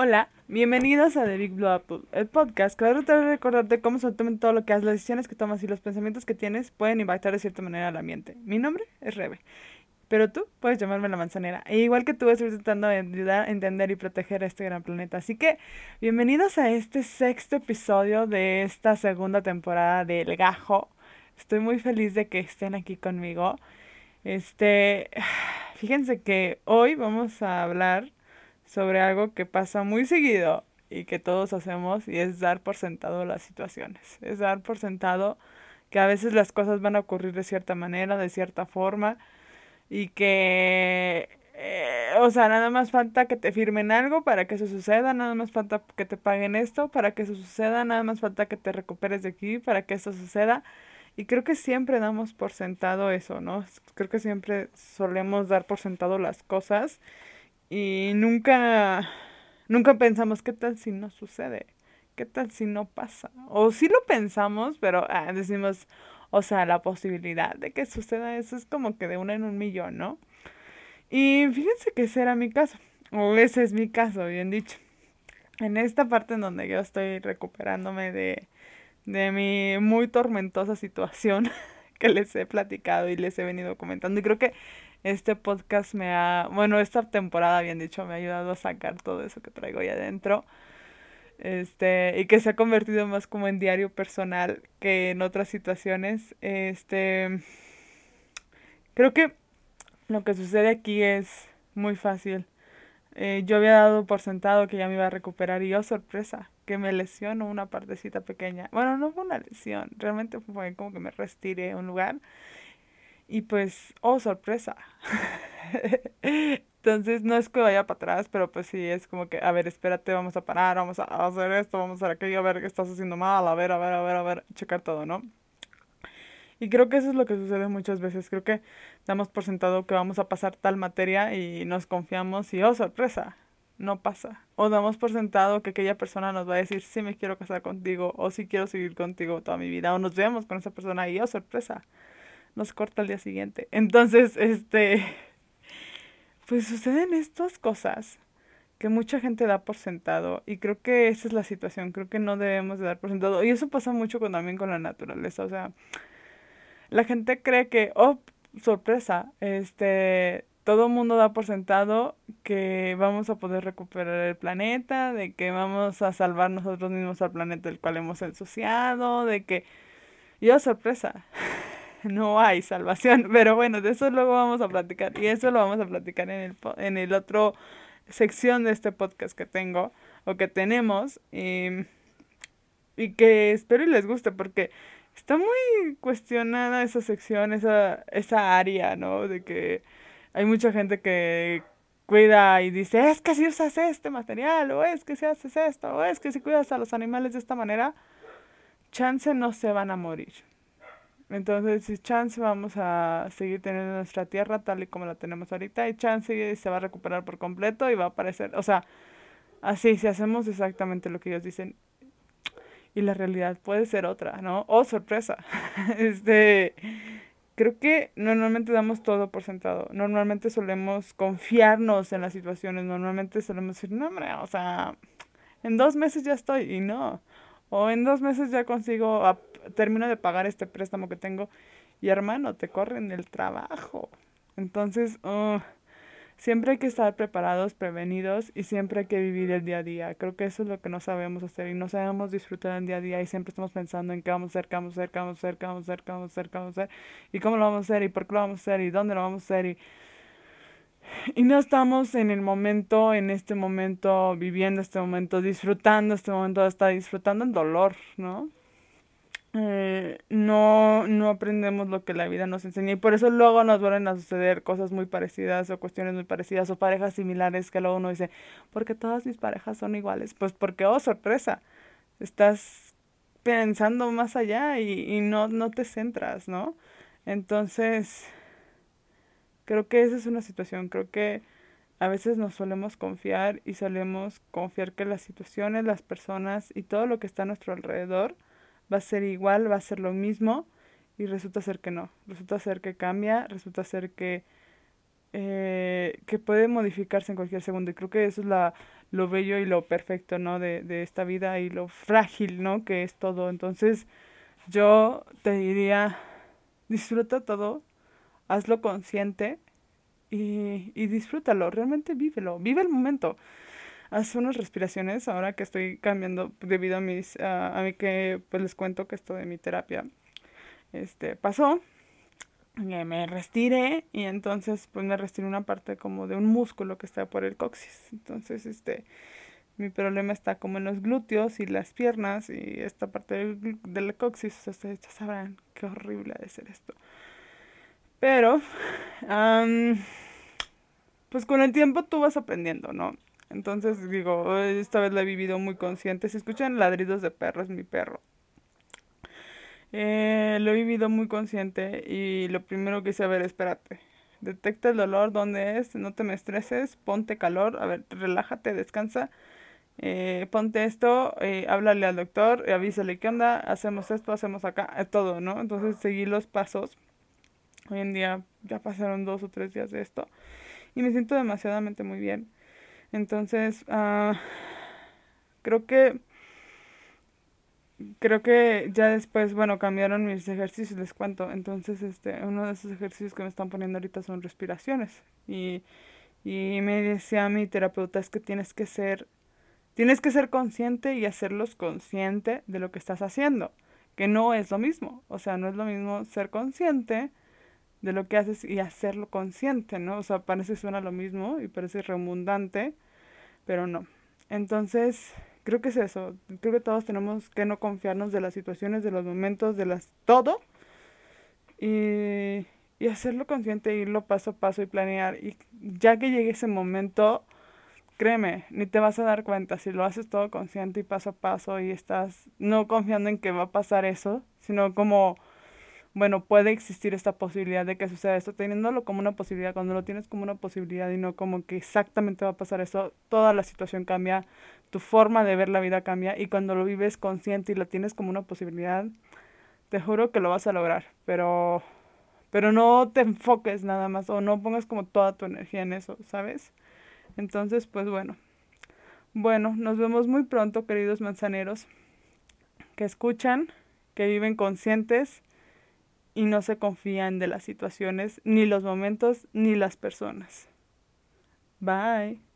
Hola, bienvenidos a The Big Blue Apple, el podcast que va a tratar de recordarte cómo absolutamente todo lo que haces, las decisiones que tomas y los pensamientos que tienes pueden impactar de cierta manera al ambiente. Mi nombre es Rebe, pero tú puedes llamarme la manzanera. E igual que tú, estoy tratando de ayudar a entender y proteger a este gran planeta. Así que, bienvenidos a este sexto episodio de esta segunda temporada de Gajo. Estoy muy feliz de que estén aquí conmigo. Este, fíjense que hoy vamos a hablar sobre algo que pasa muy seguido y que todos hacemos y es dar por sentado las situaciones. Es dar por sentado que a veces las cosas van a ocurrir de cierta manera, de cierta forma y que, eh, o sea, nada más falta que te firmen algo para que eso suceda, nada más falta que te paguen esto para que eso suceda, nada más falta que te recuperes de aquí para que eso suceda. Y creo que siempre damos por sentado eso, ¿no? Creo que siempre solemos dar por sentado las cosas y nunca, nunca pensamos, ¿qué tal si no sucede? ¿Qué tal si no pasa? O sí lo pensamos, pero ah, decimos, o sea, la posibilidad de que suceda eso es como que de una en un millón, ¿no? Y fíjense que ese era mi caso, o ese es mi caso, bien dicho. En esta parte en donde yo estoy recuperándome de, de mi muy tormentosa situación que les he platicado y les he venido comentando. Y creo que este podcast me ha, bueno, esta temporada, bien dicho, me ha ayudado a sacar todo eso que traigo ahí adentro. Este, y que se ha convertido más como en diario personal que en otras situaciones. Este, creo que lo que sucede aquí es muy fácil. Eh, yo había dado por sentado que ya me iba a recuperar y yo, oh, sorpresa, que me lesionó una partecita pequeña. Bueno, no fue una lesión, realmente fue como que me restiré un lugar y pues, oh, sorpresa. Entonces, no es que vaya para atrás, pero pues sí, es como que, a ver, espérate, vamos a parar, vamos a hacer esto, vamos a hacer aquello, a ver qué estás haciendo mal, a ver, a ver, a ver, a ver, checar todo, ¿no? Y creo que eso es lo que sucede muchas veces. Creo que damos por sentado que vamos a pasar tal materia y nos confiamos y, oh, sorpresa, no pasa. O damos por sentado que aquella persona nos va a decir, sí me quiero casar contigo, o sí quiero seguir contigo toda mi vida, o nos vemos con esa persona y, oh, sorpresa, nos corta al día siguiente. Entonces, este, pues suceden estas cosas que mucha gente da por sentado y creo que esa es la situación, creo que no debemos de dar por sentado y eso pasa mucho con, también con la naturaleza, o sea, la gente cree que, oh, sorpresa, este, todo el mundo da por sentado que vamos a poder recuperar el planeta, de que vamos a salvar nosotros mismos al planeta del cual hemos ensuciado, de que, yo, sorpresa, no hay salvación. Pero bueno, de eso luego vamos a platicar. Y eso lo vamos a platicar en el, en el otro sección de este podcast que tengo o que tenemos. Y, y que espero y les guste porque está muy cuestionada esa sección, esa, esa área, ¿no? De que hay mucha gente que cuida y dice, es que si usas este material, o es que si haces esto, o es que si cuidas a los animales de esta manera, chance no se van a morir. Entonces, si chance vamos a seguir teniendo nuestra tierra tal y como la tenemos ahorita, y chance se va a recuperar por completo y va a aparecer, o sea, así, si hacemos exactamente lo que ellos dicen, y la realidad puede ser otra, ¿no? Oh, sorpresa. este, creo que normalmente damos todo por sentado. Normalmente solemos confiarnos en las situaciones. Normalmente solemos decir, no, hombre, o sea, en dos meses ya estoy. Y no. O en dos meses ya consigo termino de pagar este préstamo que tengo y hermano, te corren el trabajo. Entonces, uh, siempre hay que estar preparados, prevenidos y siempre hay que vivir el día a día. Creo que eso es lo que no sabemos hacer y no sabemos disfrutar el día a día y siempre estamos pensando en qué vamos a hacer, qué vamos a hacer, qué vamos a hacer, qué vamos a hacer, qué vamos a hacer, qué vamos a hacer y cómo lo vamos a hacer y por qué lo vamos a hacer y dónde lo vamos a hacer y y no estamos en el momento, en este momento, viviendo este momento, disfrutando este momento, hasta disfrutando el dolor, ¿no? Eh, no, no aprendemos lo que la vida nos enseña y por eso luego nos vuelven a suceder cosas muy parecidas o cuestiones muy parecidas o parejas similares que luego uno dice, porque todas mis parejas son iguales? Pues porque, oh, sorpresa, estás pensando más allá y, y no, no te centras, ¿no? Entonces, creo que esa es una situación, creo que a veces nos solemos confiar y solemos confiar que las situaciones, las personas y todo lo que está a nuestro alrededor, va a ser igual, va a ser lo mismo y resulta ser que no, resulta ser que cambia, resulta ser que, eh, que puede modificarse en cualquier segundo y creo que eso es la, lo bello y lo perfecto, ¿no? De, de esta vida y lo frágil, ¿no? Que es todo. Entonces, yo te diría, disfruta todo, hazlo consciente y, y disfrútalo, realmente vívelo, vive el momento. Haz unas respiraciones ahora que estoy cambiando debido a mis, a mí que pues les cuento que esto de mi terapia, este, pasó me restiré y entonces pues me restiré una parte como de un músculo que está por el coxis. Entonces, este, mi problema está como en los glúteos y las piernas y esta parte del, del coxis. ustedes ya sabrán qué horrible ha de ser esto. Pero, pues con el tiempo tú vas aprendiendo, ¿no? Entonces digo, esta vez la he vivido muy consciente. Si escuchan ladridos de perro, es mi perro. Eh, lo he vivido muy consciente y lo primero que hice, a ver, espérate. Detecta el dolor, dónde es, no te me estreses, ponte calor, a ver, relájate, descansa, eh, ponte esto, eh, háblale al doctor, avísale qué onda, hacemos esto, hacemos acá, todo, ¿no? Entonces seguí los pasos. Hoy en día ya pasaron dos o tres días de esto y me siento demasiadamente muy bien. Entonces, ah, creo que creo que ya después, bueno, cambiaron mis ejercicios, les cuento. Entonces, este, uno de esos ejercicios que me están poniendo ahorita son respiraciones. Y, y me decía mi terapeuta, es que tienes que ser, tienes que ser consciente y hacerlos consciente de lo que estás haciendo. Que no es lo mismo. O sea, no es lo mismo ser consciente de lo que haces y hacerlo consciente, ¿no? O sea, parece suena lo mismo y parece redundante, pero no. Entonces, creo que es eso. Creo que todos tenemos que no confiarnos de las situaciones, de los momentos, de las todo. Y, y hacerlo consciente, irlo paso a paso y planear. Y ya que llegue ese momento, créeme, ni te vas a dar cuenta. Si lo haces todo consciente y paso a paso y estás no confiando en que va a pasar eso, sino como bueno, puede existir esta posibilidad de que suceda esto, teniéndolo como una posibilidad, cuando lo tienes como una posibilidad y no como que exactamente va a pasar eso, toda la situación cambia, tu forma de ver la vida cambia y cuando lo vives consciente y lo tienes como una posibilidad, te juro que lo vas a lograr, pero pero no te enfoques nada más o no pongas como toda tu energía en eso, ¿sabes? Entonces, pues bueno. Bueno, nos vemos muy pronto, queridos manzaneros, que escuchan, que viven conscientes y no se confían de las situaciones, ni los momentos, ni las personas. Bye.